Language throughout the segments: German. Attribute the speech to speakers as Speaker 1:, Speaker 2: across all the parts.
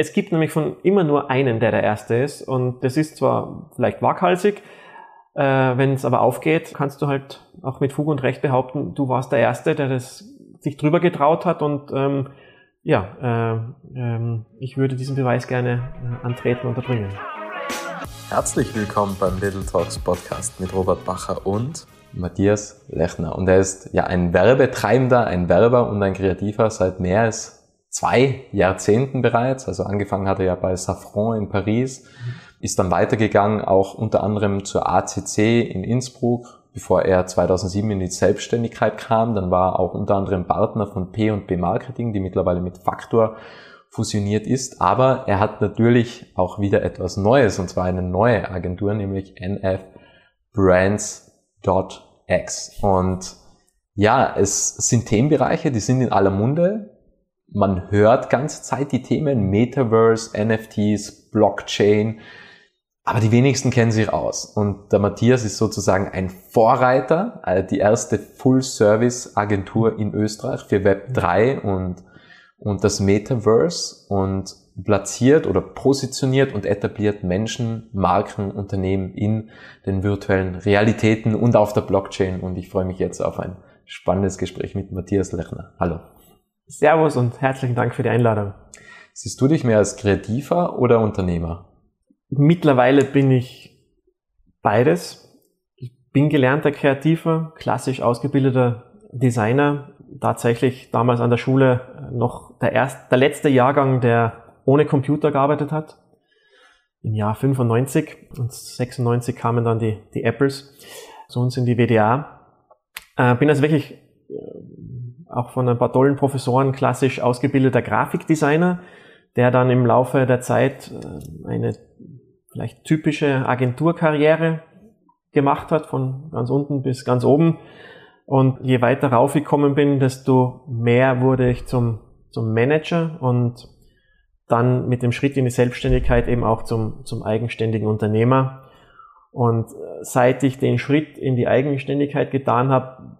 Speaker 1: Es gibt nämlich von immer nur einen, der der Erste ist. Und das ist zwar vielleicht waghalsig, äh, wenn es aber aufgeht, kannst du halt auch mit Fug und Recht behaupten, du warst der Erste, der das sich drüber getraut hat. Und ähm, ja, äh, äh, ich würde diesen Beweis gerne äh, antreten und erbringen.
Speaker 2: Herzlich willkommen beim Little Talks Podcast mit Robert Bacher und Matthias Lechner. Und er ist ja ein Werbetreibender, ein Werber und ein Kreativer seit mehr als zwei Jahrzehnten bereits. Also angefangen hat er ja bei Safran in Paris, ist dann weitergegangen, auch unter anderem zur ACC in Innsbruck, bevor er 2007 in die Selbstständigkeit kam. Dann war er auch unter anderem Partner von P&B Marketing, die mittlerweile mit Faktor fusioniert ist. Aber er hat natürlich auch wieder etwas Neues, und zwar eine neue Agentur, nämlich nfbrands.x. Und ja, es sind Themenbereiche, die sind in aller Munde man hört ganze Zeit die Themen Metaverse, NFTs, Blockchain, aber die wenigsten kennen sich aus. Und der Matthias ist sozusagen ein Vorreiter, äh, die erste Full-Service-Agentur in Österreich für Web3 und, und das Metaverse und platziert oder positioniert und etabliert Menschen, Marken, Unternehmen in den virtuellen Realitäten und auf der Blockchain. Und ich freue mich jetzt auf ein spannendes Gespräch mit Matthias Lechner. Hallo.
Speaker 1: Servus und herzlichen Dank für die Einladung.
Speaker 2: Siehst du dich mehr als Kreativer oder Unternehmer?
Speaker 1: Mittlerweile bin ich beides. Ich bin gelernter Kreativer, klassisch ausgebildeter Designer. Tatsächlich damals an der Schule noch der, erste, der letzte Jahrgang, der ohne Computer gearbeitet hat. Im Jahr 95 und 96 kamen dann die, die Apples zu uns in die WDA. Äh, bin also wirklich auch von ein paar tollen Professoren klassisch ausgebildeter Grafikdesigner, der dann im Laufe der Zeit äh, eine vielleicht typische Agenturkarriere gemacht hat, von ganz unten bis ganz oben. Und je weiter raufgekommen bin, desto mehr wurde ich zum, zum Manager und dann mit dem Schritt in die Selbstständigkeit eben auch zum, zum eigenständigen Unternehmer. Und äh, seit ich den Schritt in die Eigenständigkeit getan habe,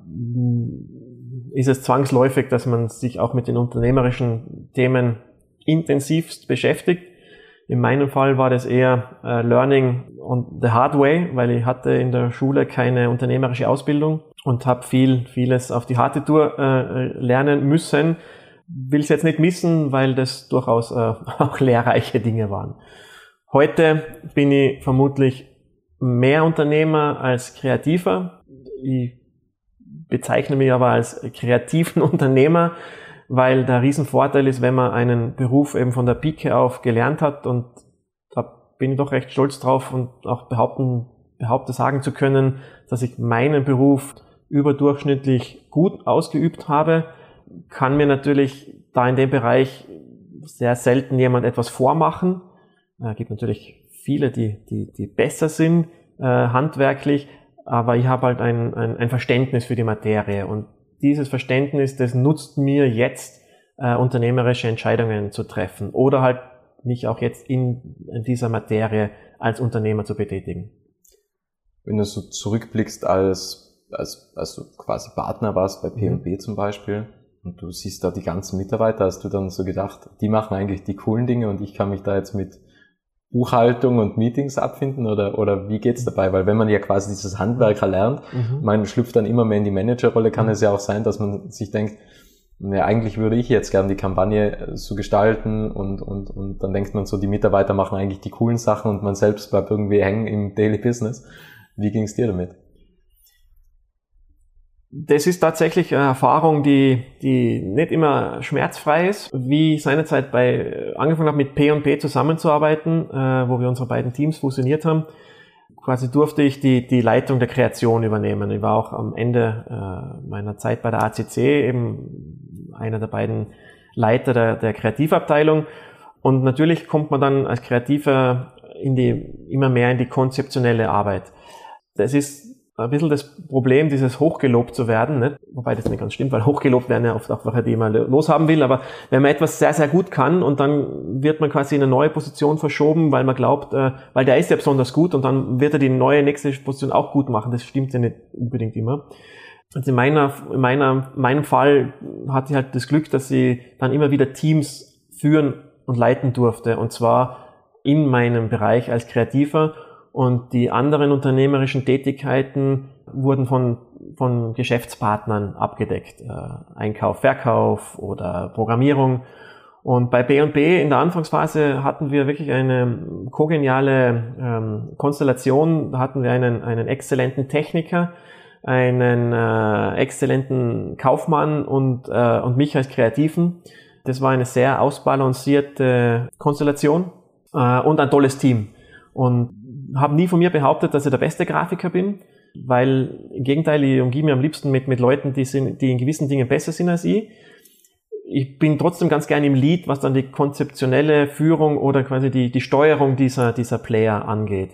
Speaker 1: ist es zwangsläufig, dass man sich auch mit den unternehmerischen Themen intensivst beschäftigt. In meinem Fall war das eher äh, Learning on the hard way, weil ich hatte in der Schule keine unternehmerische Ausbildung und habe viel, vieles auf die harte Tour äh, lernen müssen. Will es jetzt nicht missen, weil das durchaus äh, auch lehrreiche Dinge waren. Heute bin ich vermutlich mehr Unternehmer als Kreativer. Ich bezeichne mich aber als kreativen Unternehmer, weil der Riesenvorteil ist, wenn man einen Beruf eben von der Pike auf gelernt hat und da bin ich doch recht stolz drauf und auch behaupten, behaupte sagen zu können, dass ich meinen Beruf überdurchschnittlich gut ausgeübt habe, kann mir natürlich da in dem Bereich sehr selten jemand etwas vormachen. Es gibt natürlich viele, die, die, die besser sind äh, handwerklich, aber ich habe halt ein, ein, ein Verständnis für die Materie und dieses Verständnis, das nutzt mir jetzt, äh, unternehmerische Entscheidungen zu treffen oder halt mich auch jetzt in, in dieser Materie als Unternehmer zu betätigen.
Speaker 2: Wenn du so zurückblickst als, als, als du quasi Partner warst bei P&B mhm. zum Beispiel und du siehst da die ganzen Mitarbeiter, hast du dann so gedacht, die machen eigentlich die coolen Dinge und ich kann mich da jetzt mit Buchhaltung und Meetings abfinden oder, oder wie geht's dabei? Weil wenn man ja quasi dieses Handwerker lernt, mhm. man schlüpft dann immer mehr in die Managerrolle, kann mhm. es ja auch sein, dass man sich denkt, ja, eigentlich würde ich jetzt gern die Kampagne so gestalten und, und, und dann denkt man so, die Mitarbeiter machen eigentlich die coolen Sachen und man selbst bleibt irgendwie hängen im Daily Business. Wie ging's dir damit?
Speaker 1: Das ist tatsächlich eine Erfahrung, die, die nicht immer schmerzfrei ist. Wie ich seinerzeit bei, angefangen habe mit P&P zusammenzuarbeiten, äh, wo wir unsere beiden Teams fusioniert haben, quasi durfte ich die, die Leitung der Kreation übernehmen. Ich war auch am Ende äh, meiner Zeit bei der ACC eben einer der beiden Leiter der, der Kreativabteilung. Und natürlich kommt man dann als Kreativer in die, immer mehr in die konzeptionelle Arbeit. Das ist ein bisschen das Problem, dieses hochgelobt zu werden, nicht? wobei das nicht ganz stimmt, weil hochgelobt werden ja oft auch welche, die man loshaben will, aber wenn man etwas sehr, sehr gut kann und dann wird man quasi in eine neue Position verschoben, weil man glaubt, äh, weil der ist ja besonders gut und dann wird er die neue nächste Position auch gut machen, das stimmt ja nicht unbedingt immer. Also in meiner, in meiner, meinem Fall hatte ich halt das Glück, dass sie dann immer wieder Teams führen und leiten durfte. Und zwar in meinem Bereich als Kreativer. Und die anderen unternehmerischen Tätigkeiten wurden von, von Geschäftspartnern abgedeckt. Äh, Einkauf, Verkauf oder Programmierung. Und bei B&B in der Anfangsphase hatten wir wirklich eine kogeniale ähm, Konstellation. Da hatten wir einen, einen exzellenten Techniker, einen äh, exzellenten Kaufmann und, äh, und mich als Kreativen. Das war eine sehr ausbalancierte Konstellation äh, und ein tolles Team. Und habe nie von mir behauptet, dass ich der beste Grafiker bin, weil im Gegenteil, ich umgebe mich am liebsten mit, mit Leuten, die, sind, die in gewissen Dingen besser sind als ich. Ich bin trotzdem ganz gerne im Lead, was dann die konzeptionelle Führung oder quasi die, die Steuerung dieser, dieser Player angeht.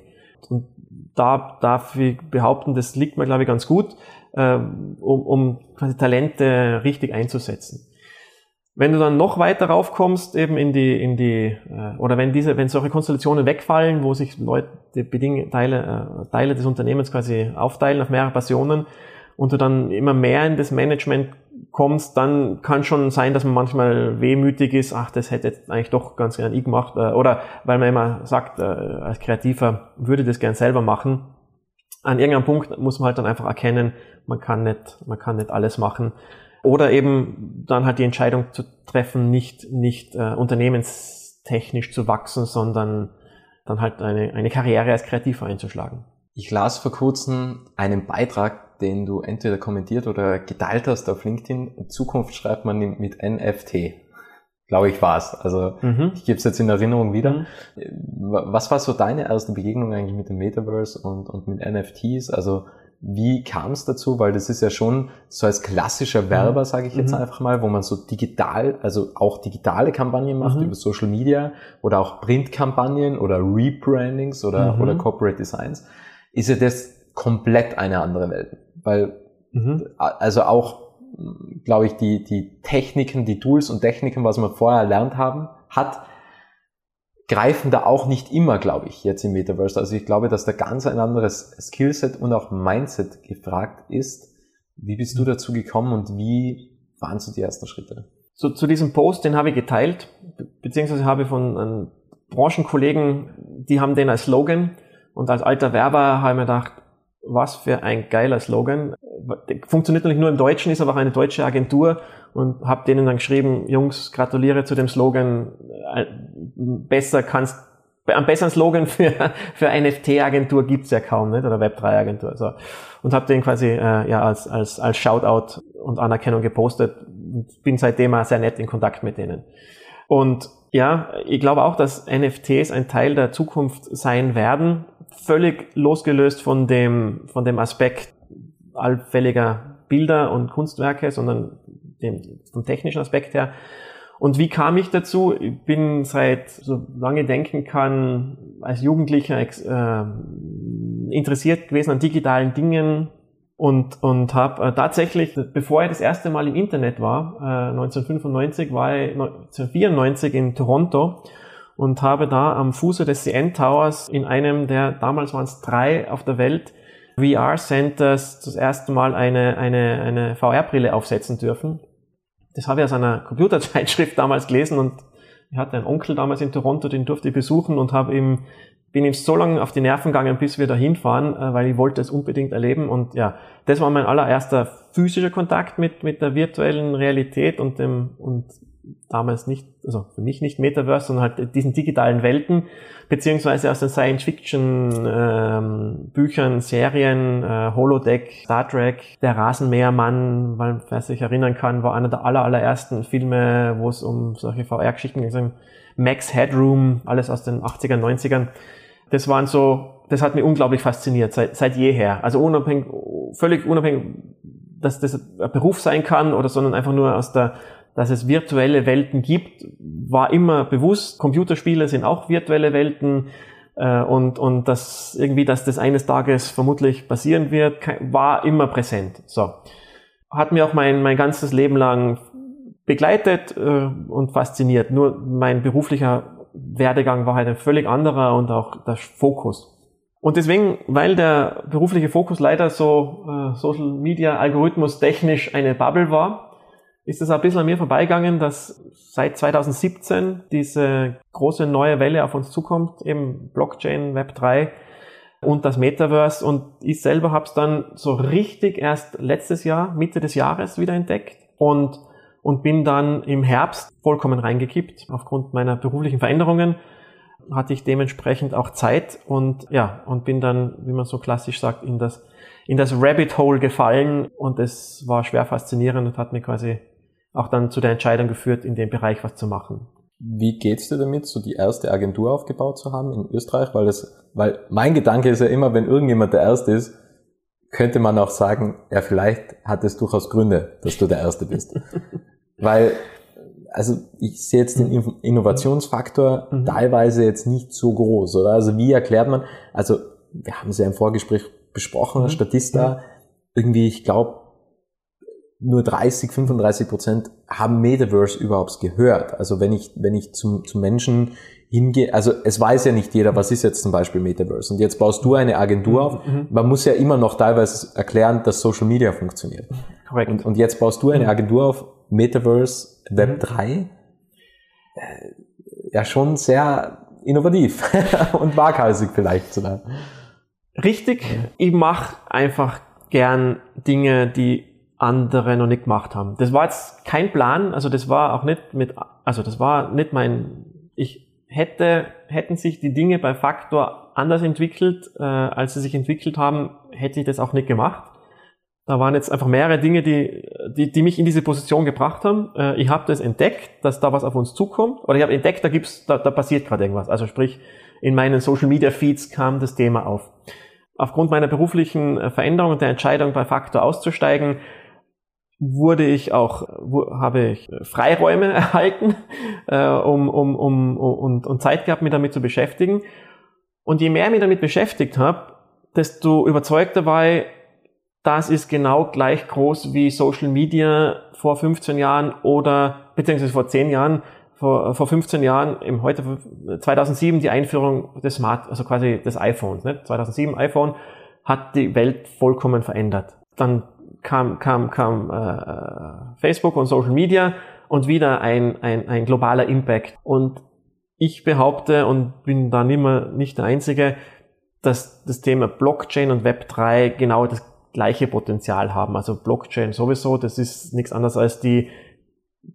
Speaker 1: Und da darf ich behaupten, das liegt mir, glaube ich, ganz gut, äh, um, um quasi Talente richtig einzusetzen. Wenn du dann noch weiter raufkommst, eben in die, in die, äh, oder wenn diese, wenn solche Konstellationen wegfallen, wo sich Leute, Beding Teile, äh, Teile des Unternehmens quasi aufteilen auf mehrere Passionen und du dann immer mehr in das Management kommst, dann kann schon sein, dass man manchmal wehmütig ist, ach, das hätte jetzt eigentlich doch ganz gern ich gemacht, äh, oder weil man immer sagt, äh, als Kreativer würde das gern selber machen. An irgendeinem Punkt muss man halt dann einfach erkennen, man kann nicht, man kann nicht alles machen. Oder eben dann halt die Entscheidung zu treffen, nicht, nicht äh, unternehmenstechnisch zu wachsen, sondern dann halt eine, eine Karriere als Kreativer einzuschlagen.
Speaker 2: Ich las vor kurzem einen Beitrag, den du entweder kommentiert oder geteilt hast auf LinkedIn. In Zukunft schreibt man mit NFT. Glaube ich war's. Also mhm. ich gebe es jetzt in Erinnerung wieder. Mhm. Was war so deine erste Begegnung eigentlich mit dem Metaverse und, und mit NFTs? Also wie kam es dazu? Weil das ist ja schon so als klassischer Werber, mhm. sage ich jetzt mhm. einfach mal, wo man so digital, also auch digitale Kampagnen macht mhm. über Social Media oder auch Printkampagnen oder Rebrandings oder, mhm. oder Corporate Designs, ist ja das komplett eine andere Welt. Weil, mhm. also auch, glaube ich, die, die Techniken, die Tools und Techniken, was wir vorher erlernt haben, hat, greifen da auch nicht immer, glaube ich, jetzt im Metaverse. Also ich glaube, dass da ganz ein anderes Skillset und auch Mindset gefragt ist. Wie bist du dazu gekommen und wie waren so die ersten Schritte?
Speaker 1: So, zu diesem Post, den habe ich geteilt, beziehungsweise habe von einem Branchenkollegen, die haben den als Slogan und als alter Werber habe ich mir gedacht, was für ein geiler Slogan. Funktioniert nicht nur im Deutschen, ist aber auch eine deutsche Agentur und habe denen dann geschrieben, Jungs, gratuliere zu dem Slogan. Äh, besser kannst, einen besseren Slogan für, für NFT-Agentur gibt's ja kaum, nicht? oder Web3-Agentur. So. Und habe den quasi äh, ja als, als, als Shoutout und Anerkennung gepostet und bin seitdem auch sehr nett in Kontakt mit denen. Und ja, ich glaube auch, dass NFTs ein Teil der Zukunft sein werden, völlig losgelöst von dem, von dem Aspekt allfälliger Bilder und Kunstwerke, sondern dem, vom technischen Aspekt her. Und wie kam ich dazu? Ich bin seit so lange denken kann als Jugendlicher äh, interessiert gewesen an digitalen Dingen und und habe äh, tatsächlich, bevor ich das erste Mal im Internet war, äh, 1995 war ich 1994 in Toronto und habe da am Fuße des CN Towers in einem der damals waren es drei auf der Welt VR Centers das erste Mal eine eine eine VR Brille aufsetzen dürfen das habe ich aus einer Computerzeitschrift damals gelesen und ich hatte einen Onkel damals in Toronto, den durfte ich besuchen und habe ihm, bin ihm so lange auf die Nerven gegangen, bis wir da hinfahren, äh, weil ich wollte es unbedingt erleben. Und ja, das war mein allererster physischer Kontakt mit, mit der virtuellen Realität und dem, und damals nicht, also für mich nicht Metaverse, sondern halt diesen digitalen Welten, beziehungsweise aus den Science-Fiction-Büchern, ähm, Serien, äh, Holodeck, Star Trek, Der Rasenmähermann, weil wer sich erinnern kann, war einer der aller, allerersten Filme, wo es um solche VR-Geschichten ging, Max Headroom, alles aus den 80ern, 90ern. Das waren so, das hat mich unglaublich fasziniert, seit, seit jeher. Also unabhängig, völlig unabhängig, dass das ein Beruf sein kann oder sondern einfach nur aus der dass es virtuelle Welten gibt, war immer bewusst. Computerspiele sind auch virtuelle Welten äh, und, und dass irgendwie, dass das eines Tages vermutlich passieren wird, war immer präsent. So. Hat mir auch mein, mein ganzes Leben lang begleitet äh, und fasziniert. Nur mein beruflicher Werdegang war halt ein völlig anderer und auch der Fokus. Und deswegen, weil der berufliche Fokus leider so äh, Social Media Algorithmus technisch eine Bubble war, ist es ein bisschen an mir vorbeigegangen, dass seit 2017 diese große neue Welle auf uns zukommt, eben Blockchain, Web 3 und das Metaverse. Und ich selber habe es dann so richtig erst letztes Jahr, Mitte des Jahres wieder entdeckt und, und bin dann im Herbst vollkommen reingekippt. Aufgrund meiner beruflichen Veränderungen hatte ich dementsprechend auch Zeit und ja, und bin dann, wie man so klassisch sagt, in das, in das Rabbit Hole gefallen und es war schwer faszinierend und hat mir quasi auch dann zu der Entscheidung geführt, in dem Bereich was zu machen.
Speaker 2: Wie geht's dir damit, so die erste Agentur aufgebaut zu haben in Österreich? Weil das, weil mein Gedanke ist ja immer, wenn irgendjemand der Erste ist, könnte man auch sagen, ja, vielleicht hat es durchaus Gründe, dass du der Erste bist. weil, also ich sehe jetzt den Innovationsfaktor mhm. teilweise jetzt nicht so groß, oder? Also wie erklärt man, also wir haben es ja im Vorgespräch besprochen, mhm. Statista, mhm. irgendwie, ich glaube, nur 30, 35 Prozent haben Metaverse überhaupt gehört. Also wenn ich, wenn ich zum, zum Menschen hingehe, also es weiß ja nicht jeder, was ist jetzt zum Beispiel Metaverse. Und jetzt baust du eine Agentur mhm, auf. Mhm. Man muss ja immer noch teilweise erklären, dass Social Media funktioniert. Korrekt. Und, und jetzt baust du eine mhm. Agentur auf, Metaverse Web 3. Äh, ja, schon sehr innovativ und waghalsig vielleicht sogar.
Speaker 1: Richtig. Ich mache einfach gern Dinge, die andere noch nicht gemacht haben. Das war jetzt kein Plan, also das war auch nicht mit, also das war nicht mein, ich hätte, hätten sich die Dinge bei Faktor anders entwickelt, äh, als sie sich entwickelt haben, hätte ich das auch nicht gemacht. Da waren jetzt einfach mehrere Dinge, die, die, die mich in diese Position gebracht haben. Äh, ich habe das entdeckt, dass da was auf uns zukommt, oder ich habe entdeckt, da gibt's, da, da passiert gerade irgendwas. Also sprich, in meinen Social Media Feeds kam das Thema auf. Aufgrund meiner beruflichen äh, Veränderung und der Entscheidung bei Faktor auszusteigen, wurde ich auch, habe ich Freiräume erhalten, äh, um, um, um, und, und Zeit gehabt, mich damit zu beschäftigen. Und je mehr ich mich damit beschäftigt habe, desto überzeugter war ich, das ist genau gleich groß wie Social Media vor 15 Jahren oder beziehungsweise vor 10 Jahren, vor, vor 15 Jahren, im heute 2007 die Einführung des Smart, also quasi des iPhones. Ne? 2007 iPhone hat die Welt vollkommen verändert. Dann kam, kam, kam äh, Facebook und Social Media und wieder ein, ein, ein globaler Impact. Und ich behaupte und bin da nimmer nicht der Einzige, dass das Thema Blockchain und Web3 genau das gleiche Potenzial haben. Also Blockchain sowieso, das ist nichts anderes als die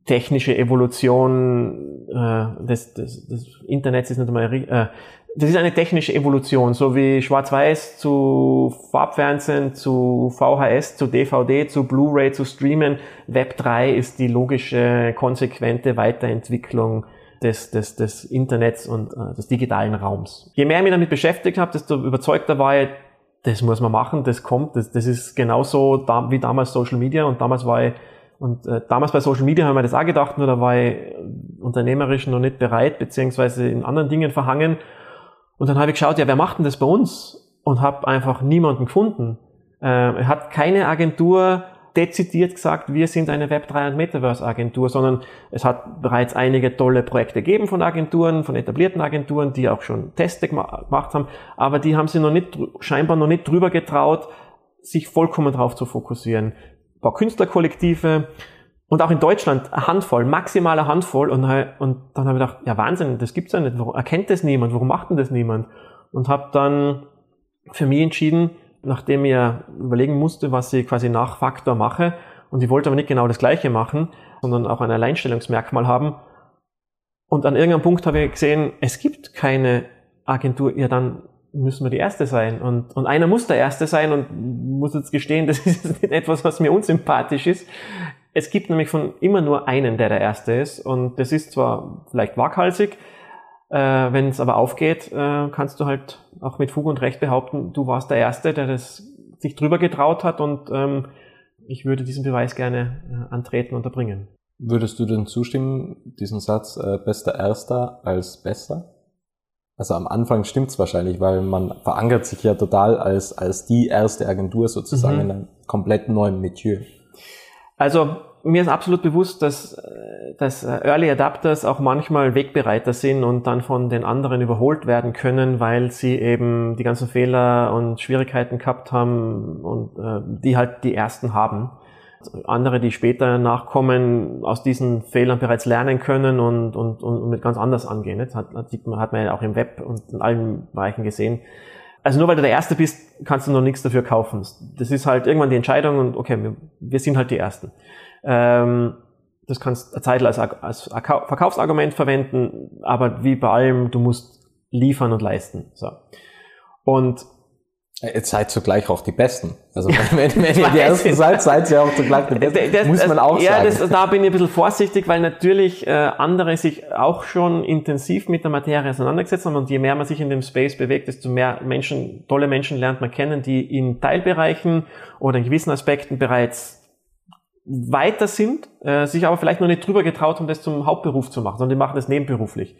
Speaker 1: technische Evolution äh, des, des, des Internets ist nicht einmal äh, das ist eine technische Evolution, so wie Schwarz-Weiß zu Farbfernsehen, zu VHS, zu DVD, zu Blu-ray, zu Streamen. Web 3 ist die logische, konsequente Weiterentwicklung des, des, des Internets und äh, des digitalen Raums. Je mehr ich mich damit beschäftigt habe, desto überzeugter war ich, das muss man machen, das kommt, das, das ist genauso da, wie damals Social Media und damals war ich und äh, damals bei Social Media haben wir das auch gedacht, nur da war ich unternehmerisch noch nicht bereit, beziehungsweise in anderen Dingen verhangen und dann habe ich geschaut, ja, wer macht denn das bei uns? Und habe einfach niemanden gefunden. Äh, hat keine Agentur dezidiert gesagt, wir sind eine Web3 und Metaverse Agentur, sondern es hat bereits einige tolle Projekte gegeben von Agenturen, von etablierten Agenturen, die auch schon Teste gemacht haben, aber die haben sich noch nicht, scheinbar noch nicht drüber getraut, sich vollkommen drauf zu fokussieren. Ein paar Künstlerkollektive, und auch in Deutschland eine Handvoll, maximale Handvoll. Und, und dann habe ich gedacht, ja Wahnsinn, das gibt's ja nicht. Warum erkennt das niemand? Warum macht denn das niemand? Und habe dann für mich entschieden, nachdem ich überlegen musste, was ich quasi nach Faktor mache. Und ich wollte aber nicht genau das Gleiche machen, sondern auch ein Alleinstellungsmerkmal haben. Und an irgendeinem Punkt habe ich gesehen, es gibt keine Agentur. Ja, dann müssen wir die Erste sein. Und, und einer muss der Erste sein und muss jetzt gestehen, das ist nicht etwas, was mir unsympathisch ist. Es gibt nämlich von immer nur einen, der der Erste ist. Und das ist zwar vielleicht waghalsig, äh, wenn es aber aufgeht, äh, kannst du halt auch mit Fug und Recht behaupten, du warst der Erste, der das sich drüber getraut hat und ähm, ich würde diesen Beweis gerne äh, antreten und erbringen.
Speaker 2: Würdest du denn zustimmen, diesen Satz äh, bester Erster als Bester? Also am Anfang stimmt's wahrscheinlich, weil man verankert sich ja total als, als die erste Agentur sozusagen mhm. in einem komplett neuen Metier.
Speaker 1: Also mir ist absolut bewusst, dass, dass Early Adapters auch manchmal Wegbereiter sind und dann von den anderen überholt werden können, weil sie eben die ganzen Fehler und Schwierigkeiten gehabt haben und äh, die halt die ersten haben. Andere, die später nachkommen, aus diesen Fehlern bereits lernen können und, und, und mit ganz anders angehen. Das hat, hat man ja auch im Web und in allen Bereichen gesehen. Also nur weil du der Erste bist, kannst du noch nichts dafür kaufen. Das ist halt irgendwann die Entscheidung und okay, wir, wir sind halt die Ersten. Ähm, das kannst du Zeit als, als Verkaufsargument verwenden, aber wie bei allem, du musst liefern und leisten. So. Und
Speaker 2: Jetzt seid zugleich auch die Besten. Also wenn, wenn ihr die Ersten seid, seid ihr auch zugleich die Besten. Das, muss man auch
Speaker 1: ja,
Speaker 2: sagen.
Speaker 1: Das, da bin ich ein bisschen vorsichtig, weil natürlich äh, andere sich auch schon intensiv mit der Materie auseinandergesetzt haben und je mehr man sich in dem Space bewegt, desto mehr Menschen, tolle Menschen lernt man kennen, die in Teilbereichen oder in gewissen Aspekten bereits weiter sind, äh, sich aber vielleicht noch nicht drüber getraut haben, das zum Hauptberuf zu machen, sondern die machen das nebenberuflich.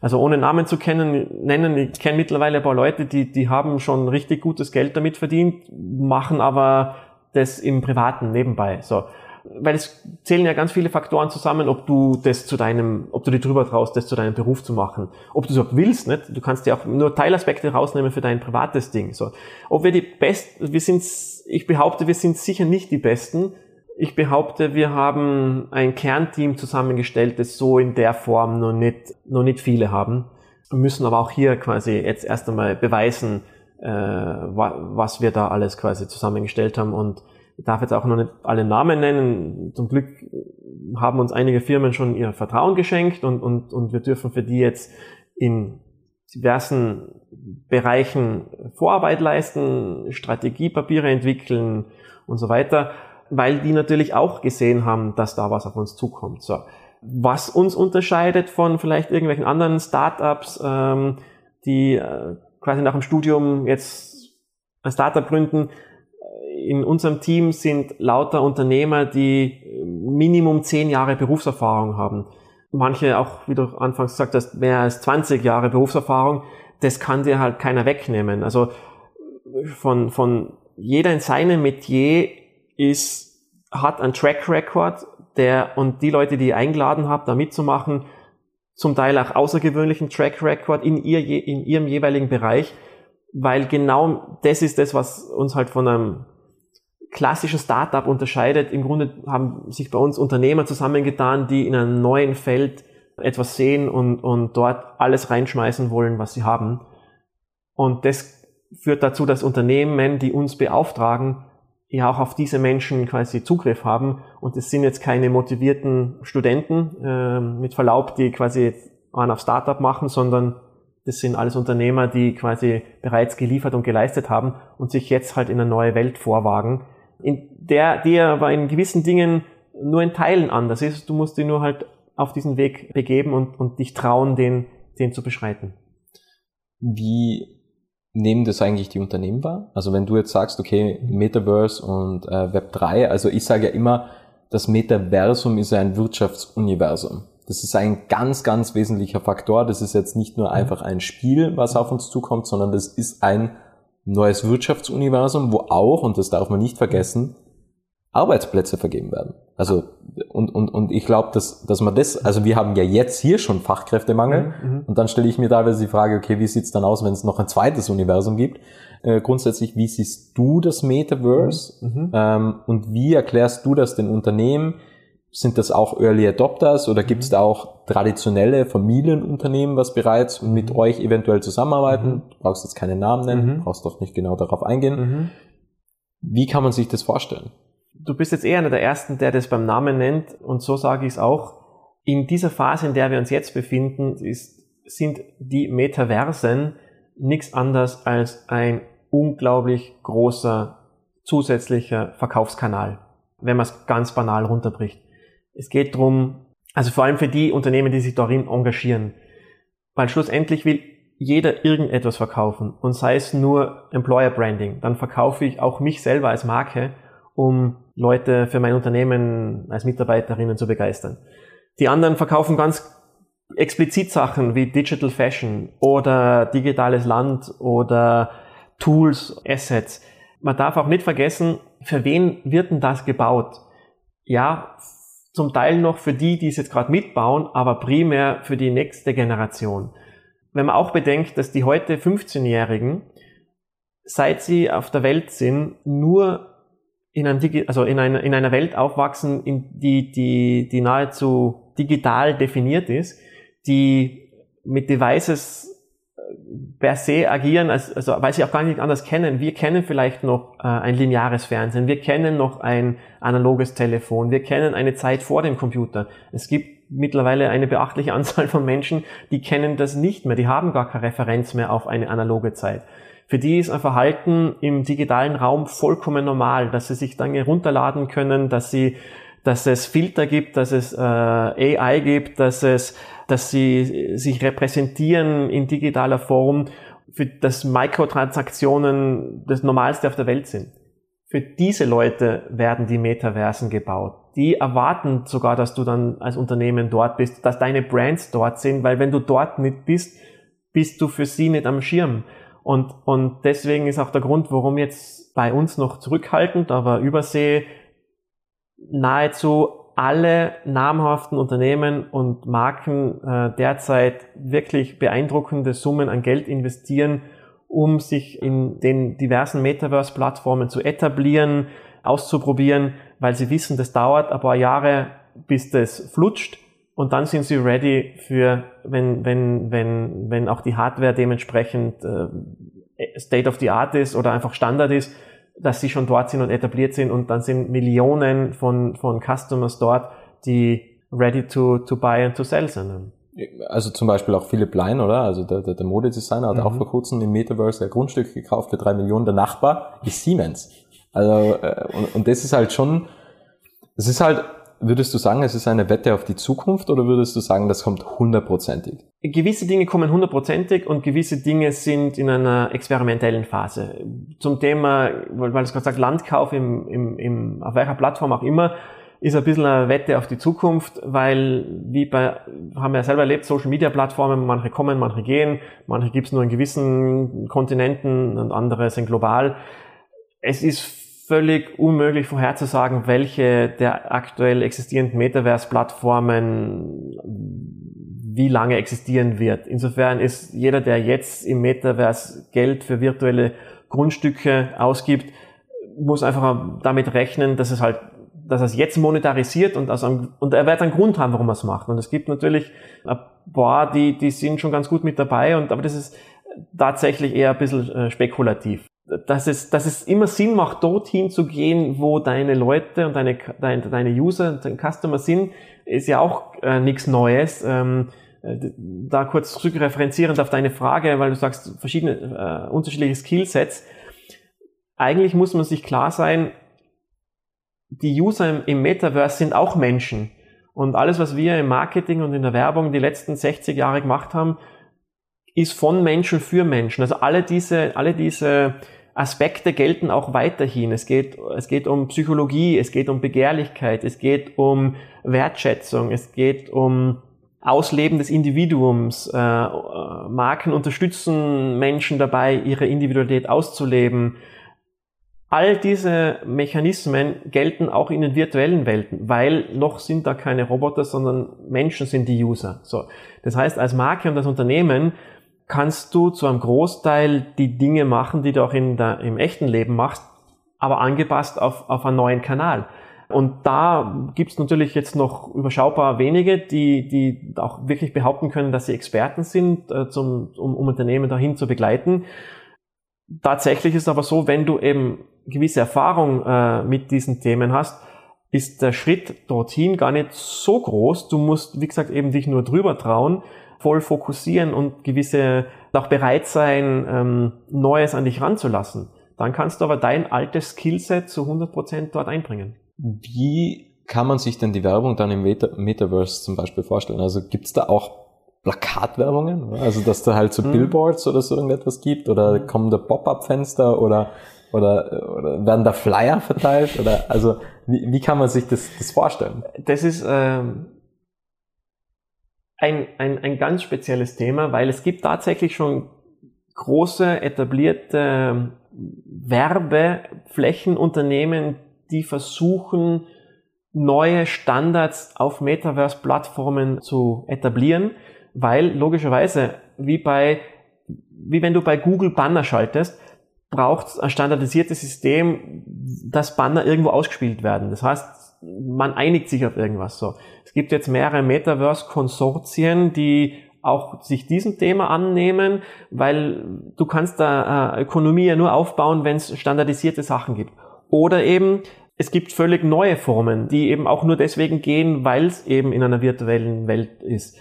Speaker 1: Also ohne Namen zu kennen, nennen, ich kenne mittlerweile ein paar Leute, die, die haben schon richtig gutes Geld damit verdient, machen aber das im Privaten nebenbei. So. Weil es zählen ja ganz viele Faktoren zusammen, ob du das zu deinem, ob du dir drüber traust, das zu deinem Beruf zu machen. Ob du es überhaupt willst, nicht? Du kannst dir auch nur Teilaspekte rausnehmen für dein privates Ding. So. Ob wir die Besten, wir sind, ich behaupte, wir sind sicher nicht die Besten, ich behaupte, wir haben ein Kernteam zusammengestellt, das so in der Form noch nicht, noch nicht viele haben. Wir müssen aber auch hier quasi jetzt erst einmal beweisen, äh, was wir da alles quasi zusammengestellt haben. Und ich darf jetzt auch noch nicht alle Namen nennen. Zum Glück haben uns einige Firmen schon ihr Vertrauen geschenkt und, und, und wir dürfen für die jetzt in diversen Bereichen Vorarbeit leisten, Strategiepapiere entwickeln und so weiter weil die natürlich auch gesehen haben, dass da was auf uns zukommt. So. Was uns unterscheidet von vielleicht irgendwelchen anderen Startups, ähm, die äh, quasi nach dem Studium jetzt ein Startup gründen, in unserem Team sind lauter Unternehmer, die Minimum zehn Jahre Berufserfahrung haben. Manche auch, wie du anfangs gesagt hast, mehr als 20 Jahre Berufserfahrung. Das kann dir halt keiner wegnehmen. Also von, von jeder in seinem Metier ist, hat einen Track Record, der, und die Leute, die ihr eingeladen habt, da mitzumachen, zum Teil auch außergewöhnlichen Track Record in, ihr, in ihrem jeweiligen Bereich, weil genau das ist das, was uns halt von einem klassischen Startup unterscheidet. Im Grunde haben sich bei uns Unternehmer zusammengetan, die in einem neuen Feld etwas sehen und, und dort alles reinschmeißen wollen, was sie haben. Und das führt dazu, dass Unternehmen, die uns beauftragen, ja auch auf diese Menschen quasi Zugriff haben. Und es sind jetzt keine motivierten Studenten äh, mit Verlaub, die quasi einen auf Startup machen, sondern das sind alles Unternehmer, die quasi bereits geliefert und geleistet haben und sich jetzt halt in eine neue Welt vorwagen, in der, die aber in gewissen Dingen nur in Teilen anders ist. Du musst dich nur halt auf diesen Weg begeben und, und dich trauen, den, den zu beschreiten.
Speaker 2: Wie nehmen das eigentlich die Unternehmen wahr? Also wenn du jetzt sagst, okay, Metaverse und äh, Web 3, also ich sage ja immer, das Metaversum ist ein Wirtschaftsuniversum. Das ist ein ganz, ganz wesentlicher Faktor. Das ist jetzt nicht nur mhm. einfach ein Spiel, was auf uns zukommt, sondern das ist ein neues Wirtschaftsuniversum, wo auch, und das darf man nicht vergessen, Arbeitsplätze vergeben werden. Also und, und, und ich glaube, dass, dass man das, also wir haben ja jetzt hier schon Fachkräftemangel mhm, mhm. und dann stelle ich mir teilweise die Frage, okay, wie sieht's dann aus, wenn es noch ein zweites Universum gibt? Äh, grundsätzlich, wie siehst du das Metaverse mhm, mhm, ähm, und wie erklärst du das den Unternehmen? Sind das auch Early Adopters oder gibt es mhm. da auch traditionelle Familienunternehmen, was bereits mit euch eventuell zusammenarbeiten? Du brauchst jetzt keine Namen nennen, brauchst doch nicht genau darauf eingehen. Wie kann man sich das vorstellen?
Speaker 1: Du bist jetzt eher einer der Ersten, der das beim Namen nennt und so sage ich es auch. In dieser Phase, in der wir uns jetzt befinden, ist, sind die Metaversen nichts anderes als ein unglaublich großer zusätzlicher Verkaufskanal, wenn man es ganz banal runterbricht. Es geht drum, also vor allem für die Unternehmen, die sich darin engagieren, weil schlussendlich will jeder irgendetwas verkaufen und sei es nur Employer Branding, dann verkaufe ich auch mich selber als Marke um Leute für mein Unternehmen als Mitarbeiterinnen zu begeistern. Die anderen verkaufen ganz explizit Sachen wie Digital Fashion oder digitales Land oder Tools, Assets. Man darf auch nicht vergessen, für wen wird denn das gebaut? Ja, zum Teil noch für die, die es jetzt gerade mitbauen, aber primär für die nächste Generation. Wenn man auch bedenkt, dass die heute 15-Jährigen, seit sie auf der Welt sind, nur in, ein Digi also in, einer, in einer Welt aufwachsen, in die, die, die nahezu digital definiert ist, die mit Devices äh, per se agieren, also, also weil sie auch gar nicht anders kennen. Wir kennen vielleicht noch äh, ein lineares Fernsehen, wir kennen noch ein analoges Telefon, wir kennen eine Zeit vor dem Computer. Es gibt mittlerweile eine beachtliche Anzahl von Menschen, die kennen das nicht mehr, die haben gar keine Referenz mehr auf eine analoge Zeit. Für die ist ein Verhalten im digitalen Raum vollkommen normal, dass sie sich Dinge runterladen können, dass sie, dass es Filter gibt, dass es äh, AI gibt, dass es, dass sie sich repräsentieren in digitaler Form, für das Mikrotransaktionen das Normalste auf der Welt sind. Für diese Leute werden die Metaversen gebaut. Die erwarten sogar, dass du dann als Unternehmen dort bist, dass deine Brands dort sind, weil wenn du dort nicht bist, bist du für sie nicht am Schirm. Und, und deswegen ist auch der Grund, warum jetzt bei uns noch zurückhaltend, aber übersee nahezu alle namhaften Unternehmen und Marken äh, derzeit wirklich beeindruckende Summen an Geld investieren, um sich in den diversen Metaverse-Plattformen zu etablieren, auszuprobieren, weil sie wissen, das dauert ein paar Jahre, bis das flutscht und dann sind sie ready für, wenn, wenn, wenn, wenn auch die Hardware dementsprechend äh, State of the Art ist oder einfach Standard ist, dass sie schon dort sind und etabliert sind und dann sind Millionen von, von Customers dort, die ready to, to buy and to sell sind.
Speaker 2: Also zum Beispiel auch Philipp Lein, oder? Also der, der, der Modedesigner hat mhm. auch vor kurzem im Metaverse ein Grundstück gekauft für drei Millionen. Der Nachbar ist Siemens. Also, äh, und, und das ist halt schon, es ist halt Würdest du sagen, es ist eine Wette auf die Zukunft oder würdest du sagen, das kommt hundertprozentig?
Speaker 1: Gewisse Dinge kommen hundertprozentig und gewisse Dinge sind in einer experimentellen Phase. Zum Thema, weil du gerade sagst, Landkauf im, im, im, auf welcher Plattform auch immer, ist ein bisschen eine Wette auf die Zukunft, weil wie bei, haben wir ja selber erlebt, Social Media Plattformen, manche kommen, manche gehen, manche gibt es nur in gewissen Kontinenten und andere sind global. Es ist völlig unmöglich vorherzusagen, welche der aktuell existierenden Metaverse-Plattformen wie lange existieren wird. Insofern ist jeder, der jetzt im Metaverse Geld für virtuelle Grundstücke ausgibt, muss einfach damit rechnen, dass es halt, dass er es jetzt monetarisiert und, einem, und er wird einen Grund haben, warum er es macht. Und es gibt natürlich ein paar, die, die sind schon ganz gut mit dabei und, aber das ist tatsächlich eher ein bisschen äh, spekulativ dass es, dass es immer Sinn macht, dorthin zu gehen, wo deine Leute und deine, deine, deine User, deine Customer sind, ist ja auch äh, nichts Neues. Ähm, äh, da kurz zurückreferenzierend auf deine Frage, weil du sagst, verschiedene, äh, unterschiedliche Skillsets. Eigentlich muss man sich klar sein, die User im, im Metaverse sind auch Menschen. Und alles, was wir im Marketing und in der Werbung die letzten 60 Jahre gemacht haben, ist von Menschen für Menschen. Also alle diese, alle diese Aspekte gelten auch weiterhin. Es geht, es geht um Psychologie, es geht um Begehrlichkeit, es geht um Wertschätzung, es geht um Ausleben des Individuums. Äh, Marken unterstützen Menschen dabei, ihre Individualität auszuleben. All diese Mechanismen gelten auch in den virtuellen Welten, weil noch sind da keine Roboter, sondern Menschen sind die User. So. Das heißt, als Marke und als Unternehmen kannst du zu einem Großteil die Dinge machen, die du auch in der, im echten Leben machst, aber angepasst auf, auf einen neuen Kanal. Und da gibt's natürlich jetzt noch überschaubar wenige, die, die auch wirklich behaupten können, dass sie Experten sind, äh, zum, um, um Unternehmen dahin zu begleiten. Tatsächlich ist aber so, wenn du eben gewisse Erfahrung äh, mit diesen Themen hast, ist der Schritt dorthin gar nicht so groß. Du musst, wie gesagt, eben dich nur drüber trauen voll fokussieren und gewisse auch bereit sein, ähm, Neues an dich ranzulassen. Dann kannst du aber dein altes Skillset zu 100% dort einbringen.
Speaker 2: Wie kann man sich denn die Werbung dann im Meta Metaverse zum Beispiel vorstellen? Also gibt's da auch Plakatwerbungen? Also dass da halt so mhm. Billboards oder so irgendetwas gibt? Oder kommen da Pop-up-Fenster oder, oder, oder werden da Flyer verteilt? Oder also wie, wie kann man sich das, das vorstellen?
Speaker 1: Das ist ähm ein, ein, ein ganz spezielles Thema, weil es gibt tatsächlich schon große etablierte ähm, Werbeflächenunternehmen, die versuchen, neue Standards auf Metaverse-Plattformen zu etablieren, weil logischerweise, wie bei, wie wenn du bei Google Banner schaltest, braucht ein standardisiertes System, dass Banner irgendwo ausgespielt werden. Das heißt, man einigt sich auf irgendwas so. Es gibt jetzt mehrere Metaverse-Konsortien, die auch sich diesem Thema annehmen, weil du kannst da äh, Ökonomie ja nur aufbauen, wenn es standardisierte Sachen gibt. Oder eben, es gibt völlig neue Formen, die eben auch nur deswegen gehen, weil es eben in einer virtuellen Welt ist.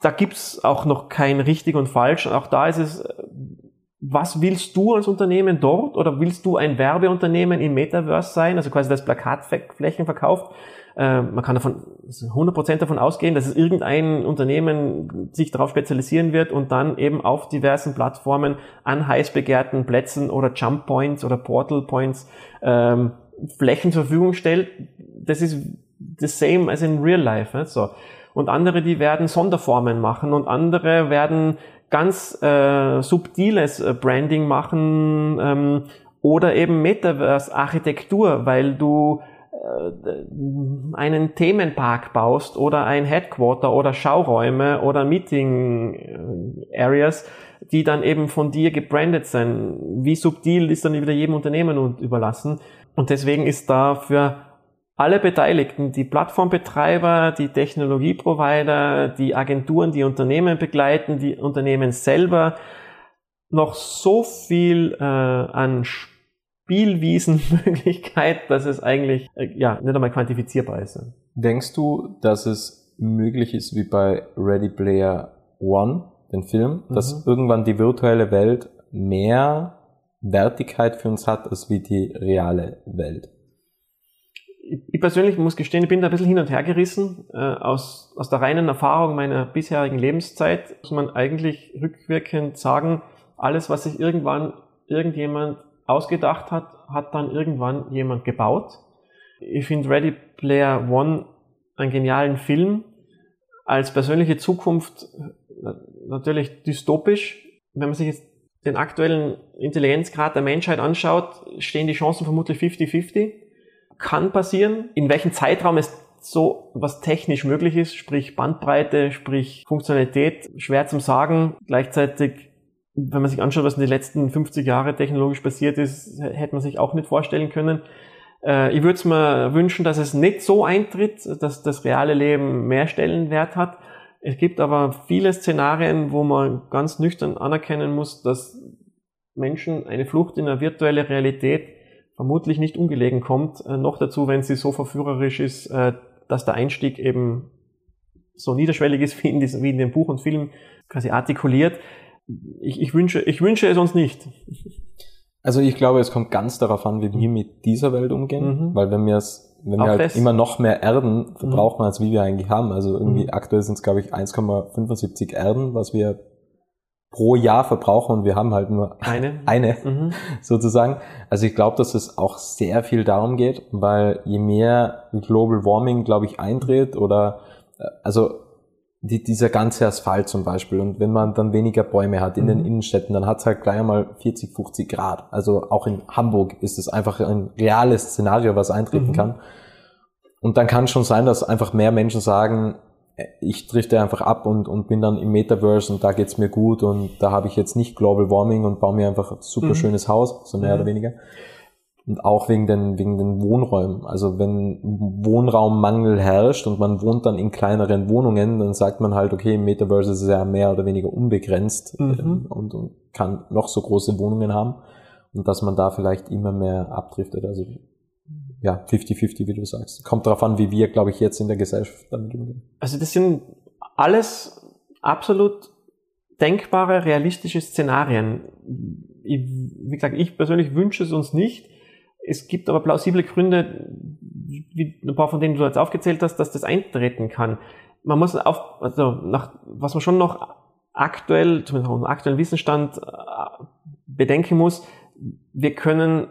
Speaker 1: Da gibt's auch noch kein richtig und falsch. Auch da ist es, was willst du als Unternehmen dort oder willst du ein Werbeunternehmen im Metaverse sein, also quasi das Plakatflächen verkauft? Äh, man kann davon 100% davon ausgehen, dass es irgendein Unternehmen sich darauf spezialisieren wird und dann eben auf diversen Plattformen an heiß begehrten Plätzen oder Jump Points oder Portal Points ähm, Flächen zur Verfügung stellt. Das ist the same as in real life. Ne? So. Und andere, die werden Sonderformen machen und andere werden ganz äh, subtiles äh, Branding machen ähm, oder eben Metaverse-Architektur, weil du äh, einen Themenpark baust oder ein Headquarter oder Schauräume oder Meeting äh, Areas, die dann eben von dir gebrandet sind. Wie subtil ist dann wieder jedem Unternehmen überlassen. Und deswegen ist da für alle Beteiligten, die Plattformbetreiber, die Technologieprovider, die Agenturen, die Unternehmen begleiten, die Unternehmen selber, noch so viel äh, an Spielwiesenmöglichkeit, dass es eigentlich äh, ja nicht einmal quantifizierbar ist.
Speaker 2: Denkst du, dass es möglich ist wie bei Ready Player One, den Film, mhm. dass irgendwann die virtuelle Welt mehr Wertigkeit für uns hat als wie die reale Welt?
Speaker 1: Ich persönlich muss gestehen, ich bin da ein bisschen hin und her gerissen. Äh, aus, aus der reinen Erfahrung meiner bisherigen Lebenszeit muss man eigentlich rückwirkend sagen, alles, was sich irgendwann irgendjemand ausgedacht hat, hat dann irgendwann jemand gebaut. Ich finde Ready Player One einen genialen Film. Als persönliche Zukunft natürlich dystopisch. Wenn man sich jetzt den aktuellen Intelligenzgrad der Menschheit anschaut, stehen die Chancen vermutlich 50-50 kann passieren. In welchem Zeitraum es so was technisch möglich ist, sprich Bandbreite, sprich Funktionalität, schwer zum sagen. Gleichzeitig, wenn man sich anschaut, was in den letzten 50 Jahren technologisch passiert ist, hätte man sich auch nicht vorstellen können. Äh, ich würde es mir wünschen, dass es nicht so eintritt, dass das reale Leben mehr Stellenwert hat. Es gibt aber viele Szenarien, wo man ganz nüchtern anerkennen muss, dass Menschen eine Flucht in eine virtuelle Realität vermutlich nicht ungelegen kommt. Äh, noch dazu, wenn sie so verführerisch ist, äh, dass der Einstieg eben so niederschwellig ist wie in, diesem, wie in dem Buch und Film quasi artikuliert. Ich, ich, wünsche, ich wünsche es uns nicht.
Speaker 2: Also ich glaube, es kommt ganz darauf an, wie wir mit dieser Welt umgehen, mhm. weil wenn wir es wenn wir halt das. immer noch mehr Erden verbrauchen, mhm. als wie wir eigentlich haben, also irgendwie mhm. aktuell sind es glaube ich 1,75 Erden, was wir pro Jahr verbrauchen und wir haben halt nur eine, eine mhm. sozusagen. Also ich glaube, dass es auch sehr viel darum geht, weil je mehr Global Warming, glaube ich, eintritt oder äh, also die, dieser ganze Asphalt zum Beispiel und wenn man dann weniger Bäume hat in mhm. den Innenstädten, dann hat es halt gleich einmal 40, 50 Grad. Also auch in Hamburg ist es einfach ein reales Szenario, was eintreten mhm. kann. Und dann kann schon sein, dass einfach mehr Menschen sagen, ich drifte einfach ab und, und bin dann im Metaverse und da geht's mir gut und da habe ich jetzt nicht Global Warming und baue mir einfach ein super mhm. schönes Haus, so mehr mhm. oder weniger. Und auch wegen den, wegen den Wohnräumen. Also wenn Wohnraummangel herrscht und man wohnt dann in kleineren Wohnungen, dann sagt man halt, okay, im Metaverse ist es ja mehr oder weniger unbegrenzt mhm. Ähm, und, und kann noch so große Wohnungen haben. Und dass man da vielleicht immer mehr abdriftet. Also ja, 50-50, wie du sagst. Kommt darauf an, wie wir, glaube ich, jetzt in der Gesellschaft damit umgehen.
Speaker 1: Also das sind alles absolut denkbare, realistische Szenarien. Ich, wie gesagt, ich persönlich wünsche es uns nicht. Es gibt aber plausible Gründe, wie ein paar von denen du jetzt aufgezählt hast, dass das eintreten kann. Man muss auf, also nach, was man schon noch aktuell, zumindest nach unserem aktuellen Wissensstand äh, bedenken muss, wir können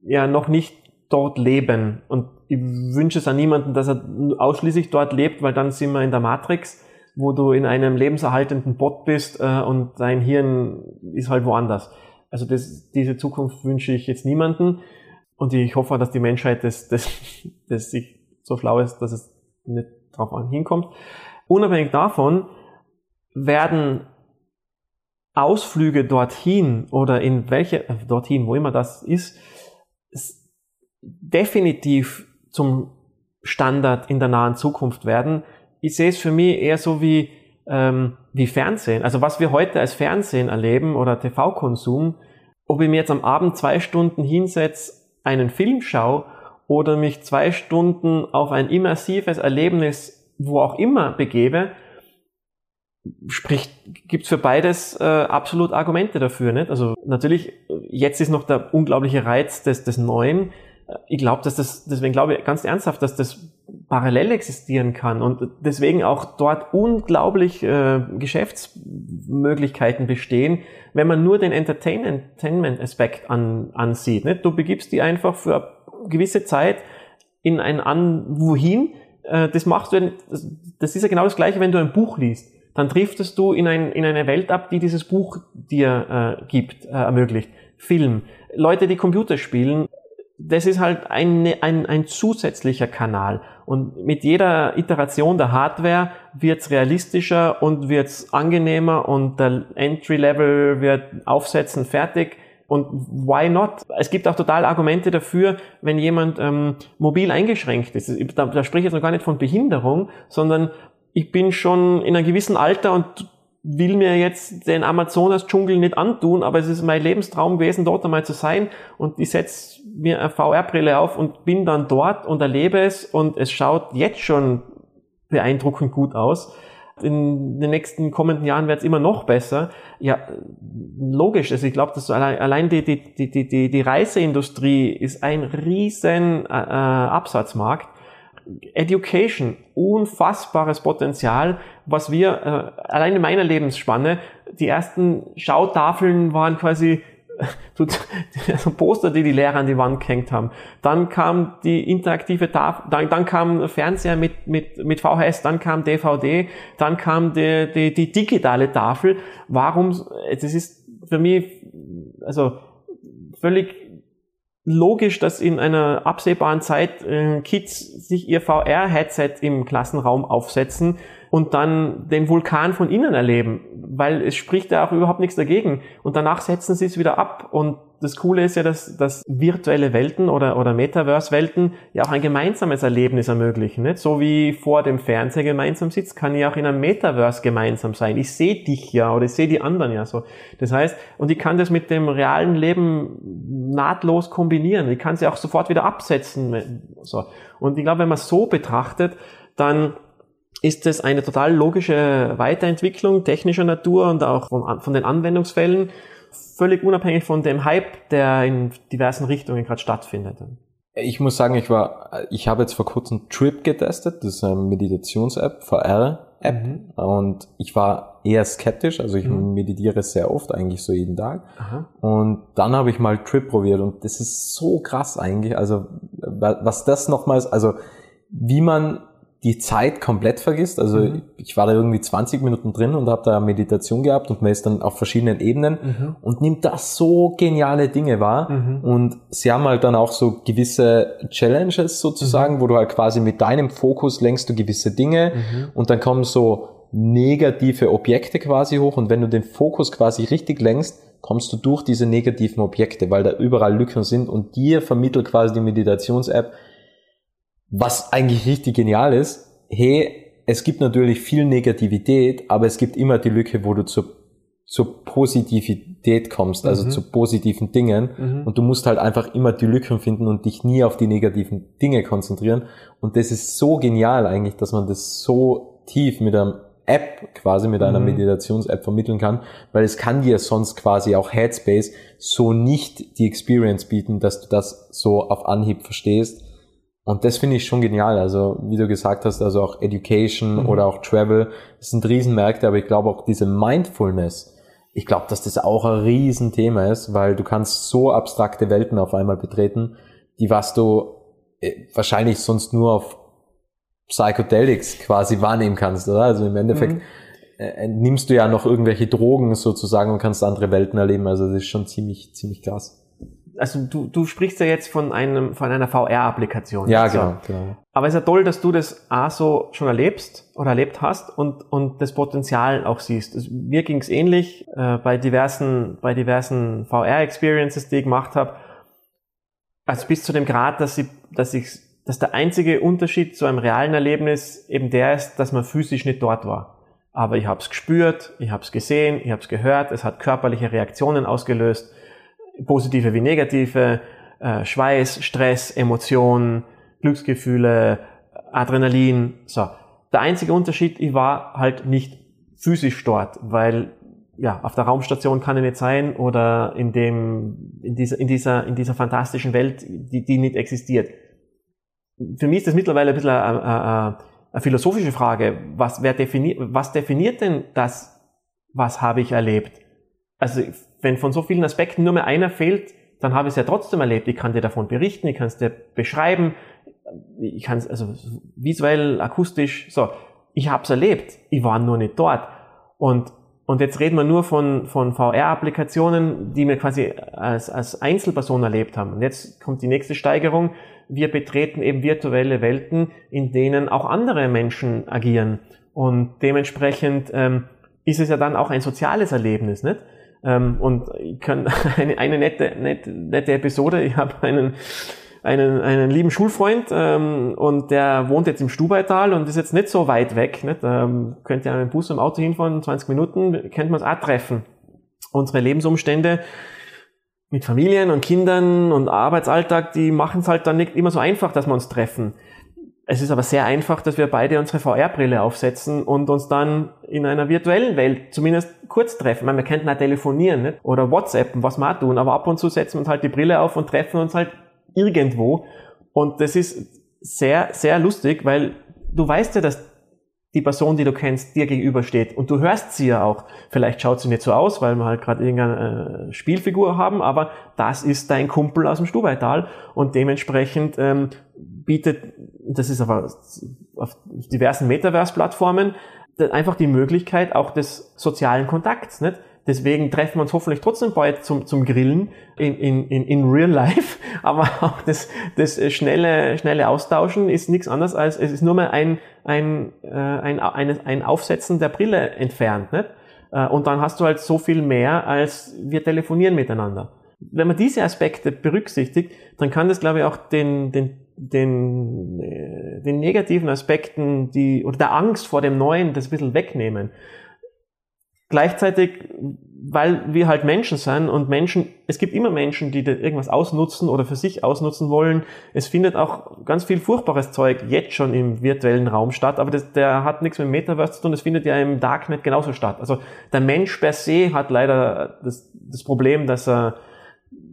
Speaker 1: ja noch nicht dort leben. Und ich wünsche es an niemanden, dass er ausschließlich dort lebt, weil dann sind wir in der Matrix, wo du in einem lebenserhaltenden Bot bist äh, und dein Hirn ist halt woanders. Also das, diese Zukunft wünsche ich jetzt niemanden. Und ich hoffe, dass die Menschheit das, das, das sich so schlau ist, dass es nicht drauf hinkommt. Unabhängig davon werden Ausflüge dorthin oder in welche, äh, dorthin, wo immer das ist definitiv zum Standard in der nahen Zukunft werden. Ich sehe es für mich eher so wie, ähm, wie Fernsehen. Also was wir heute als Fernsehen erleben oder TV-Konsum, ob ich mir jetzt am Abend zwei Stunden hinsetze, einen Film schaue oder mich zwei Stunden auf ein immersives Erlebnis, wo auch immer, begebe, spricht, gibt's für beides äh, absolut Argumente dafür. Nicht? Also natürlich, jetzt ist noch der unglaubliche Reiz des, des Neuen. Ich glaube, dass das, deswegen glaube ich ganz ernsthaft, dass das parallel existieren kann und deswegen auch dort unglaublich äh, Geschäftsmöglichkeiten bestehen, wenn man nur den Entertainment-Aspekt an, ansieht. Nicht? Du begibst die einfach für eine gewisse Zeit in ein an wohin. Äh, das machst du, das ist ja genau das Gleiche, wenn du ein Buch liest dann driftest du in, ein, in eine Welt ab, die dieses Buch dir äh, gibt, äh, ermöglicht. Film. Leute, die Computer spielen, das ist halt ein, ein, ein zusätzlicher Kanal. Und mit jeder Iteration der Hardware wird's realistischer und wird's angenehmer und der Entry-Level wird aufsetzen fertig. Und why not? Es gibt auch total Argumente dafür, wenn jemand ähm, mobil eingeschränkt ist. Da, da spreche ich jetzt noch gar nicht von Behinderung, sondern ich bin schon in einem gewissen Alter und will mir jetzt den Amazonas-Dschungel nicht antun, aber es ist mein Lebenstraum gewesen, dort einmal zu sein und ich setze mir eine VR-Brille auf und bin dann dort und erlebe es und es schaut jetzt schon beeindruckend gut aus. In den nächsten kommenden Jahren wird es immer noch besser. Ja, logisch. Also ich glaube, dass allein, allein die, die, die, die, die Reiseindustrie ist ein riesen äh, Absatzmarkt Education, unfassbares Potenzial, was wir, äh, allein in meiner Lebensspanne, die ersten Schautafeln waren quasi so Poster, die die Lehrer an die Wand gehängt haben. Dann kam die interaktive Tafel, dann, dann kam Fernseher mit, mit, mit VHS, dann kam DVD, dann kam die, die, die digitale Tafel. Warum, das ist für mich, also völlig logisch, dass in einer absehbaren Zeit äh, Kids sich ihr VR-Headset im Klassenraum aufsetzen und dann den Vulkan von innen erleben, weil es spricht ja auch überhaupt nichts dagegen. Und danach setzen sie es wieder ab. Und das Coole ist ja, dass, dass virtuelle Welten oder, oder Metaverse-Welten ja auch ein gemeinsames Erlebnis ermöglichen. Nicht? So wie vor dem Fernseher gemeinsam sitzt, kann ich auch in einem Metaverse gemeinsam sein. Ich sehe dich ja oder ich sehe die anderen ja so. Das heißt, und ich kann das mit dem realen Leben nahtlos kombinieren. Ich kann sie auch sofort wieder absetzen. So. Und ich glaube, wenn man es so betrachtet, dann ist es eine total logische Weiterentwicklung technischer Natur und auch von, von den Anwendungsfällen, völlig unabhängig von dem Hype, der in diversen Richtungen gerade stattfindet.
Speaker 2: Ich muss sagen, ich war, ich habe jetzt vor kurzem Trip getestet, das ist eine Meditations-App, VR-App, mhm. und ich war eher skeptisch, also ich mhm. meditiere sehr oft, eigentlich so jeden Tag. Aha. Und dann habe ich mal Trip probiert und das ist so krass eigentlich, also was das nochmals, also wie man die Zeit komplett vergisst. Also mhm. ich war da irgendwie 20 Minuten drin und habe da Meditation gehabt und man ist dann auf verschiedenen Ebenen mhm. und nimmt da so geniale Dinge wahr. Mhm. Und sie haben halt dann auch so gewisse Challenges sozusagen, mhm. wo du halt quasi mit deinem Fokus lenkst du gewisse Dinge mhm. und dann kommen so negative Objekte quasi hoch und wenn du den Fokus quasi richtig lenkst, kommst du durch diese negativen Objekte, weil da überall Lücken sind und dir vermittelt quasi die Meditations-App, was eigentlich richtig genial ist, hey, es gibt natürlich viel Negativität, aber es gibt immer die Lücke, wo du zur, zur Positivität kommst, also mhm. zu positiven Dingen. Mhm. Und du musst halt einfach immer die Lücken finden und dich nie auf die negativen Dinge konzentrieren. Und das ist so genial eigentlich, dass man das so tief mit einem App quasi mit einer mhm. Meditations-App vermitteln kann, weil es kann dir sonst quasi auch Headspace so nicht die Experience bieten, dass du das so auf Anhieb verstehst. Und das finde ich schon genial. Also, wie du gesagt hast, also auch Education mhm. oder auch Travel, das sind Riesenmärkte, aber ich glaube auch diese Mindfulness, ich glaube, dass das auch ein Riesenthema ist, weil du kannst so abstrakte Welten auf einmal betreten, die was du äh, wahrscheinlich sonst nur auf Psychedelics quasi wahrnehmen kannst, oder? Also im Endeffekt mhm. äh, nimmst du ja noch irgendwelche Drogen sozusagen und kannst andere Welten erleben. Also das ist schon ziemlich, ziemlich krass
Speaker 1: also du, du sprichst ja jetzt von einem, von einer VR-Applikation.
Speaker 2: Ja,
Speaker 1: also,
Speaker 2: genau, genau.
Speaker 1: Aber es ist ja toll, dass du das auch so schon erlebst oder erlebt hast und, und das Potenzial auch siehst. Also, mir ging es ähnlich äh, bei diversen, bei diversen VR-Experiences, die ich gemacht habe. Also bis zu dem Grad, dass ich, dass ich, dass der einzige Unterschied zu einem realen Erlebnis eben der ist, dass man physisch nicht dort war. Aber ich habe es gespürt, ich habe es gesehen, ich habe es gehört, es hat körperliche Reaktionen ausgelöst positive wie negative, äh, Schweiß, Stress, Emotionen, Glücksgefühle, Adrenalin. So. Der einzige Unterschied, ich war halt nicht physisch dort, weil ja, auf der Raumstation kann ich nicht sein oder in dem, in dieser, in dieser, in dieser fantastischen Welt, die, die nicht existiert. Für mich ist das mittlerweile ein bisschen eine, eine, eine philosophische Frage. Was, wer definiert, was definiert denn das, was habe ich erlebt? Also wenn von so vielen Aspekten nur mehr einer fehlt, dann habe ich es ja trotzdem erlebt. Ich kann dir davon berichten, ich kann es dir beschreiben, ich kann es also visuell, akustisch, so. Ich habe es erlebt, ich war nur nicht dort. Und, und jetzt reden wir nur von, von VR-Applikationen, die wir quasi als, als Einzelperson erlebt haben. Und jetzt kommt die nächste Steigerung. Wir betreten eben virtuelle Welten, in denen auch andere Menschen agieren. Und dementsprechend ähm, ist es ja dann auch ein soziales Erlebnis, nicht? Ähm, und ich kann eine, eine nette, nette, nette Episode. Ich habe einen, einen, einen lieben Schulfreund ähm, und der wohnt jetzt im Stubaital und ist jetzt nicht so weit weg. Nicht? Ähm, könnt ihr mit dem Bus im Auto hinfahren, 20 Minuten, kennt man es auch treffen. Unsere Lebensumstände mit Familien und Kindern und Arbeitsalltag, die machen es halt dann nicht immer so einfach, dass wir uns treffen. Es ist aber sehr einfach, dass wir beide unsere VR-Brille aufsetzen und uns dann in einer virtuellen Welt zumindest kurz treffen. Meine, wir könnten auch telefonieren nicht? oder WhatsAppen, was wir tun, aber ab und zu setzen wir uns halt die Brille auf und treffen uns halt irgendwo. Und das ist sehr, sehr lustig, weil du weißt ja, dass die Person, die du kennst, dir gegenübersteht. Und du hörst sie ja auch. Vielleicht schaut sie nicht so aus, weil wir halt gerade irgendeine äh, Spielfigur haben, aber das ist dein Kumpel aus dem Stubaital und dementsprechend ähm, bietet, das ist aber auf diversen Metaverse-Plattformen, einfach die Möglichkeit auch des sozialen Kontakts. Nicht? Deswegen treffen wir uns hoffentlich trotzdem bald zum, zum Grillen in, in, in, in real life. Aber auch das, das schnelle, schnelle Austauschen ist nichts anderes als, es ist nur mal ein, ein, äh, ein, ein, ein Aufsetzen der Brille entfernt. Nicht? Äh, und dann hast du halt so viel mehr, als wir telefonieren miteinander. Wenn man diese Aspekte berücksichtigt, dann kann das, glaube ich, auch den, den, den, äh, den negativen Aspekten, die, oder der Angst vor dem Neuen, das ein bisschen wegnehmen. Gleichzeitig, weil wir halt Menschen sind und Menschen, es gibt immer Menschen, die irgendwas ausnutzen oder für sich ausnutzen wollen. Es findet auch ganz viel furchtbares Zeug jetzt schon im virtuellen Raum statt, aber das, der hat nichts mit Metaverse zu tun, das findet ja im Darknet genauso statt. Also der Mensch per se hat leider das, das Problem, dass er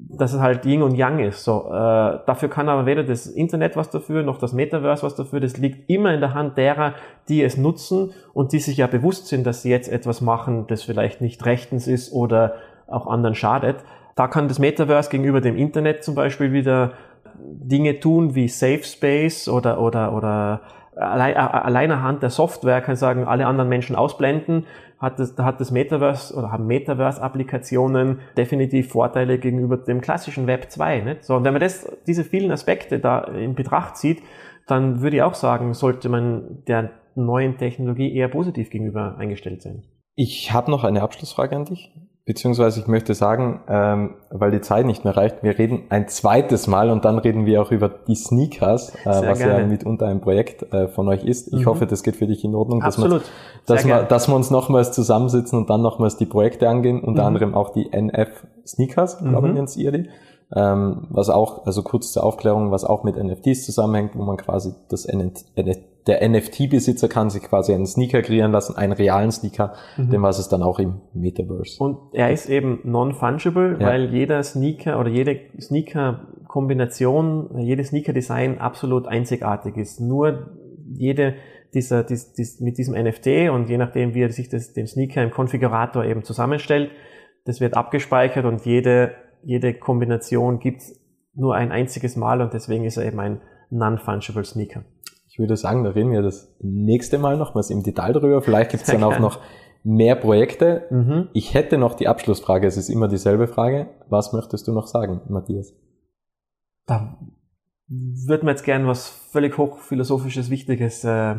Speaker 1: dass es halt Yin und Yang ist. So, äh, dafür kann aber weder das Internet was dafür, noch das Metaverse was dafür. Das liegt immer in der Hand derer, die es nutzen und die sich ja bewusst sind, dass sie jetzt etwas machen, das vielleicht nicht rechtens ist oder auch anderen schadet. Da kann das Metaverse gegenüber dem Internet zum Beispiel wieder Dinge tun wie Safe Space oder oder oder allein, allein anhand der Software kann sagen, alle anderen Menschen ausblenden hat das, hat das Metaverse oder haben Metaverse-Applikationen definitiv Vorteile gegenüber dem klassischen Web 2. Nicht? So, und wenn man das, diese vielen Aspekte da in Betracht zieht, dann würde ich auch sagen, sollte man der neuen Technologie eher positiv gegenüber eingestellt sein.
Speaker 2: Ich habe noch eine Abschlussfrage an dich. Beziehungsweise ich möchte sagen, ähm, weil die Zeit nicht mehr reicht, wir reden ein zweites Mal und dann reden wir auch über die Sneakers, äh, was gerne. ja mitunter ein Projekt äh, von euch ist. Ich mhm. hoffe, das geht für dich in Ordnung, dass, Absolut. Wir, dass, wir, dass wir uns nochmals zusammensitzen und dann nochmals die Projekte angehen, unter mhm. anderem auch die NF Sneakers, glaube ich, mhm. nennt ihr die. Ähm, was auch, also kurz zur Aufklärung, was auch mit NFTs zusammenhängt, wo man quasi das NFT der NFT-Besitzer kann sich quasi einen Sneaker kreieren lassen, einen realen Sneaker, mhm. den was es dann auch im Metaverse.
Speaker 1: Und er ist eben non-fungible, ja. weil jeder Sneaker oder jede Sneaker-Kombination, jede Sneaker-Design absolut einzigartig ist. Nur jede dieser, dies, dies, mit diesem NFT und je nachdem, wie er sich das, den Sneaker im Konfigurator eben zusammenstellt, das wird abgespeichert und jede, jede Kombination gibt's nur ein einziges Mal und deswegen ist er eben ein non-fungible Sneaker.
Speaker 2: Ich würde sagen, da reden wir das nächste Mal nochmals im Detail drüber. Vielleicht gibt es dann auch noch mehr Projekte. Mhm. Ich hätte noch die Abschlussfrage, es ist immer dieselbe Frage. Was möchtest du noch sagen, Matthias?
Speaker 1: Da würde mir jetzt gern was völlig hochphilosophisches, Wichtiges äh,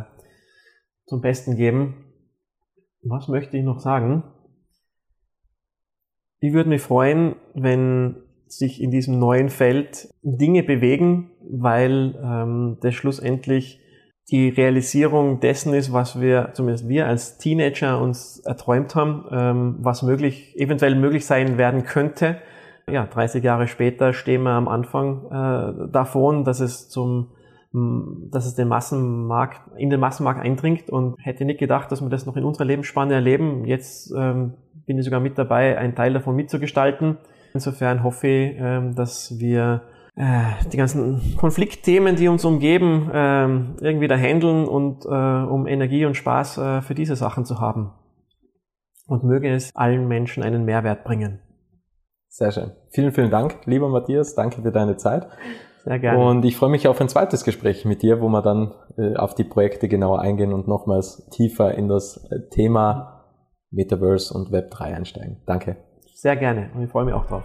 Speaker 1: zum Besten geben. Was möchte ich noch sagen? Ich würde mich freuen, wenn sich in diesem neuen Feld Dinge bewegen, weil ähm, das schlussendlich die Realisierung dessen ist, was wir, zumindest wir als Teenager uns erträumt haben, ähm, was möglich, eventuell möglich sein werden könnte. Ja, 30 Jahre später stehen wir am Anfang äh, davon, dass es zum dass es den Massenmarkt, in den Massenmarkt eindringt und hätte nicht gedacht, dass wir das noch in unserer Lebensspanne erleben. Jetzt ähm, bin ich sogar mit dabei, einen Teil davon mitzugestalten. Insofern hoffe ich, ähm, dass wir die ganzen Konfliktthemen, die uns umgeben, ähm, irgendwie da handeln und äh, um Energie und Spaß äh, für diese Sachen zu haben. Und möge es allen Menschen einen Mehrwert bringen.
Speaker 2: Sehr schön. Vielen, vielen Dank, lieber Matthias. Danke für deine Zeit.
Speaker 1: Sehr gerne.
Speaker 2: Und ich freue mich auf ein zweites Gespräch mit dir, wo wir dann äh, auf die Projekte genauer eingehen und nochmals tiefer in das äh, Thema Metaverse und Web 3 einsteigen. Danke.
Speaker 1: Sehr gerne und ich freue mich auch drauf.